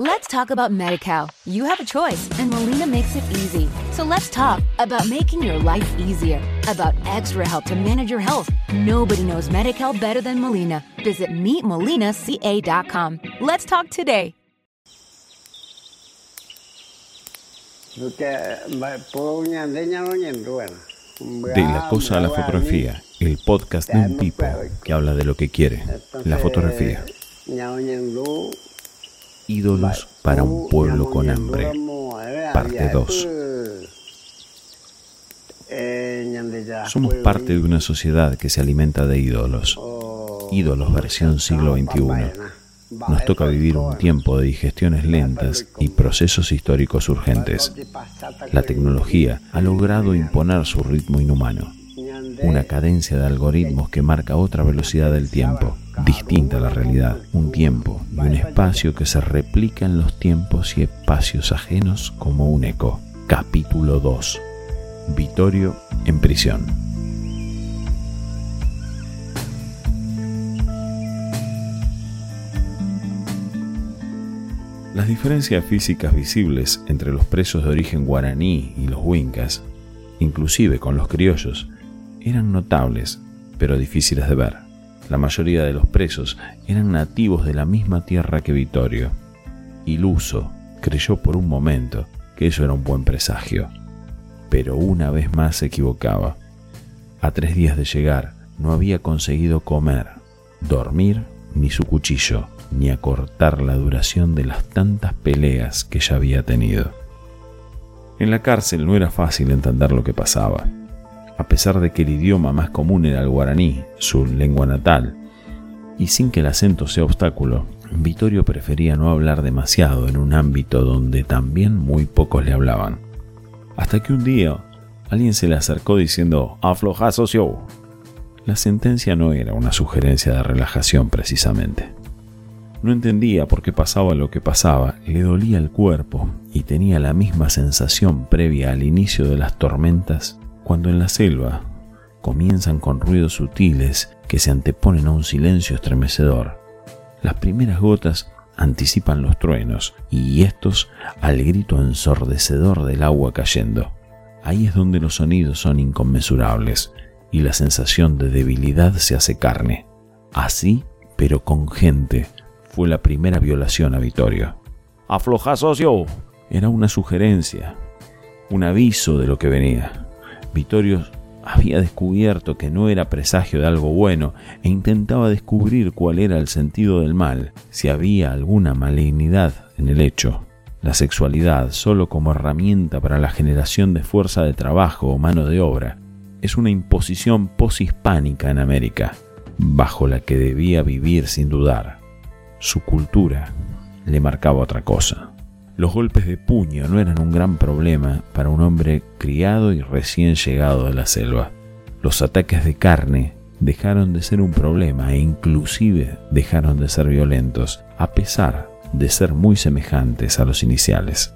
Let's talk about MediCal. You have a choice, and Molina makes it easy. So let's talk about making your life easier, about extra help to manage your health. Nobody knows MediCal better than Molina. Visit meetmolinaca.com. Let's talk today. De la cosa a la fotografía, el podcast de un tipo que habla de lo que quiere, la fotografía. Ídolos para un pueblo con hambre, parte 2. Somos parte de una sociedad que se alimenta de ídolos, ídolos versión siglo XXI. Nos toca vivir un tiempo de digestiones lentas y procesos históricos urgentes. La tecnología ha logrado imponer su ritmo inhumano, una cadencia de algoritmos que marca otra velocidad del tiempo, distinta a la realidad, un tiempo y un espacio que se replica en los tiempos y espacios ajenos como un eco. Capítulo 2. Vittorio en prisión. Las diferencias físicas visibles entre los presos de origen guaraní y los huincas, inclusive con los criollos, eran notables, pero difíciles de ver. La mayoría de los presos eran nativos de la misma tierra que Vittorio. Iluso, creyó por un momento que eso era un buen presagio, pero una vez más se equivocaba. A tres días de llegar, no había conseguido comer, dormir ni su cuchillo ni acortar la duración de las tantas peleas que ya había tenido. En la cárcel no era fácil entender lo que pasaba. A pesar de que el idioma más común era el guaraní, su lengua natal, y sin que el acento sea obstáculo, Vittorio prefería no hablar demasiado en un ámbito donde también muy pocos le hablaban. Hasta que un día alguien se le acercó diciendo, afloja socio. La sentencia no era una sugerencia de relajación precisamente. No entendía por qué pasaba lo que pasaba, le dolía el cuerpo y tenía la misma sensación previa al inicio de las tormentas cuando en la selva comienzan con ruidos sutiles que se anteponen a un silencio estremecedor. Las primeras gotas anticipan los truenos y estos al grito ensordecedor del agua cayendo. Ahí es donde los sonidos son inconmensurables y la sensación de debilidad se hace carne. Así, pero con gente fue la primera violación a Vittorio. Afloja, socio. Era una sugerencia, un aviso de lo que venía. Vittorio había descubierto que no era presagio de algo bueno e intentaba descubrir cuál era el sentido del mal, si había alguna malignidad en el hecho. La sexualidad, solo como herramienta para la generación de fuerza de trabajo o mano de obra, es una imposición poshispánica en América, bajo la que debía vivir sin dudar su cultura le marcaba otra cosa. Los golpes de puño no eran un gran problema para un hombre criado y recién llegado de la selva. Los ataques de carne dejaron de ser un problema e inclusive dejaron de ser violentos, a pesar de ser muy semejantes a los iniciales.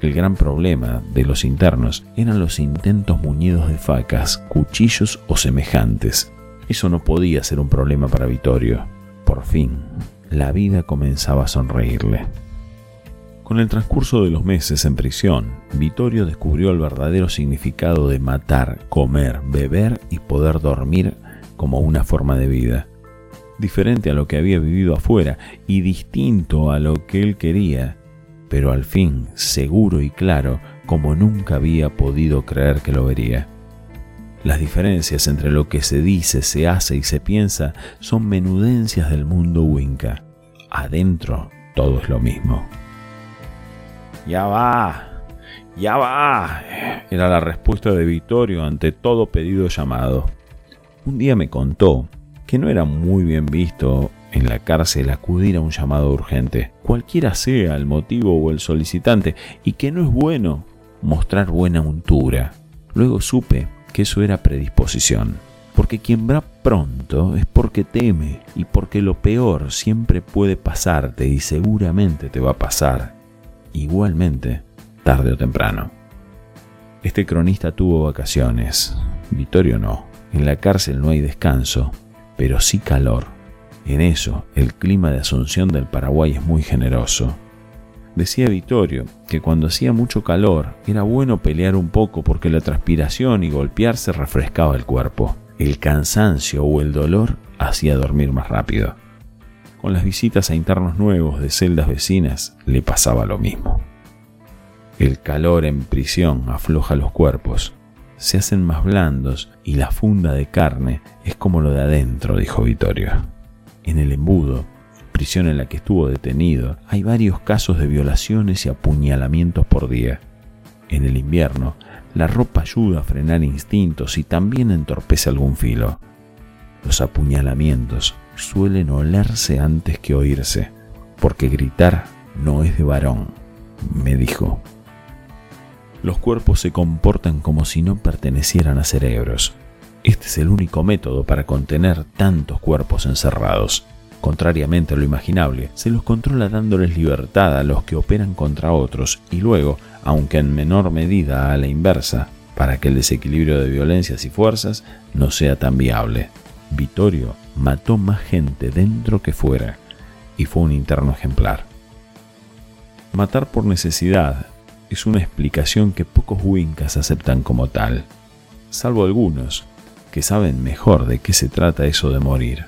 El gran problema de los internos eran los intentos muñidos de facas, cuchillos o semejantes. Eso no podía ser un problema para Vittorio. Por fin, la vida comenzaba a sonreírle. Con el transcurso de los meses en prisión, Vittorio descubrió el verdadero significado de matar, comer, beber y poder dormir como una forma de vida. Diferente a lo que había vivido afuera y distinto a lo que él quería, pero al fin seguro y claro como nunca había podido creer que lo vería. Las diferencias entre lo que se dice, se hace y se piensa son menudencias del mundo winca. Adentro todo es lo mismo. Ya va, ya va, era la respuesta de Vittorio ante todo pedido llamado. Un día me contó que no era muy bien visto en la cárcel acudir a un llamado urgente, cualquiera sea el motivo o el solicitante, y que no es bueno mostrar buena untura. Luego supe que eso era predisposición. Porque quien va pronto es porque teme y porque lo peor siempre puede pasarte y seguramente te va a pasar. Igualmente, tarde o temprano. Este cronista tuvo vacaciones. Vittorio no. En la cárcel no hay descanso, pero sí calor. En eso, el clima de Asunción del Paraguay es muy generoso. Decía Vittorio que cuando hacía mucho calor era bueno pelear un poco porque la transpiración y golpearse refrescaba el cuerpo. El cansancio o el dolor hacía dormir más rápido. Con las visitas a internos nuevos de celdas vecinas le pasaba lo mismo. El calor en prisión afloja los cuerpos, se hacen más blandos y la funda de carne es como lo de adentro, dijo Vittorio. En el embudo, prisión en la que estuvo detenido, hay varios casos de violaciones y apuñalamientos por día. En el invierno, la ropa ayuda a frenar instintos y también entorpece algún filo. Los apuñalamientos suelen olerse antes que oírse, porque gritar no es de varón, me dijo. Los cuerpos se comportan como si no pertenecieran a cerebros. Este es el único método para contener tantos cuerpos encerrados. Contrariamente a lo imaginable, se los controla dándoles libertad a los que operan contra otros y luego, aunque en menor medida a la inversa, para que el desequilibrio de violencias y fuerzas no sea tan viable. Vittorio mató más gente dentro que fuera y fue un interno ejemplar. Matar por necesidad es una explicación que pocos Wincas aceptan como tal, salvo algunos que saben mejor de qué se trata eso de morir.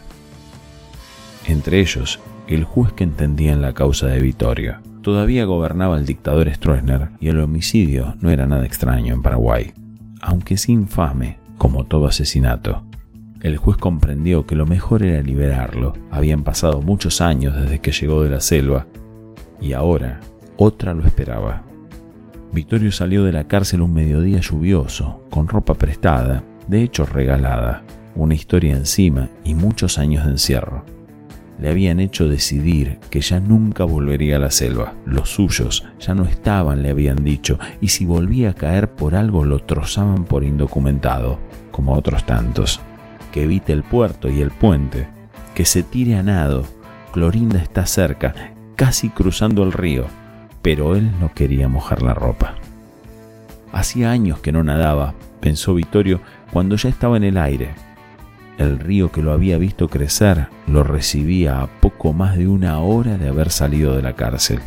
Entre ellos, el juez que entendía en la causa de Vittorio. Todavía gobernaba el dictador Stroessner y el homicidio no era nada extraño en Paraguay, aunque es infame como todo asesinato. El juez comprendió que lo mejor era liberarlo. Habían pasado muchos años desde que llegó de la selva y ahora otra lo esperaba. Vittorio salió de la cárcel un mediodía lluvioso, con ropa prestada, de hecho regalada, una historia encima y muchos años de encierro. Le habían hecho decidir que ya nunca volvería a la selva. Los suyos ya no estaban, le habían dicho, y si volvía a caer por algo lo trozaban por indocumentado, como otros tantos que evite el puerto y el puente, que se tire a nado. Clorinda está cerca, casi cruzando el río, pero él no quería mojar la ropa. Hacía años que no nadaba, pensó Vittorio cuando ya estaba en el aire. El río que lo había visto crecer lo recibía a poco más de una hora de haber salido de la cárcel.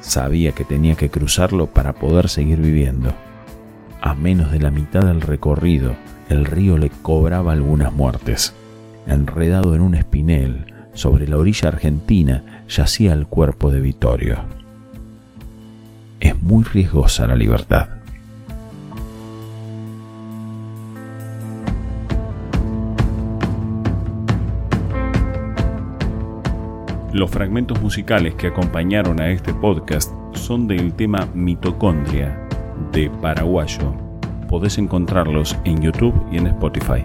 Sabía que tenía que cruzarlo para poder seguir viviendo. A menos de la mitad del recorrido, el río le cobraba algunas muertes. Enredado en un espinel, sobre la orilla argentina, yacía el cuerpo de Vittorio. Es muy riesgosa la libertad. Los fragmentos musicales que acompañaron a este podcast son del tema Mitocondria de Paraguayo podés encontrarlos en YouTube y en Spotify.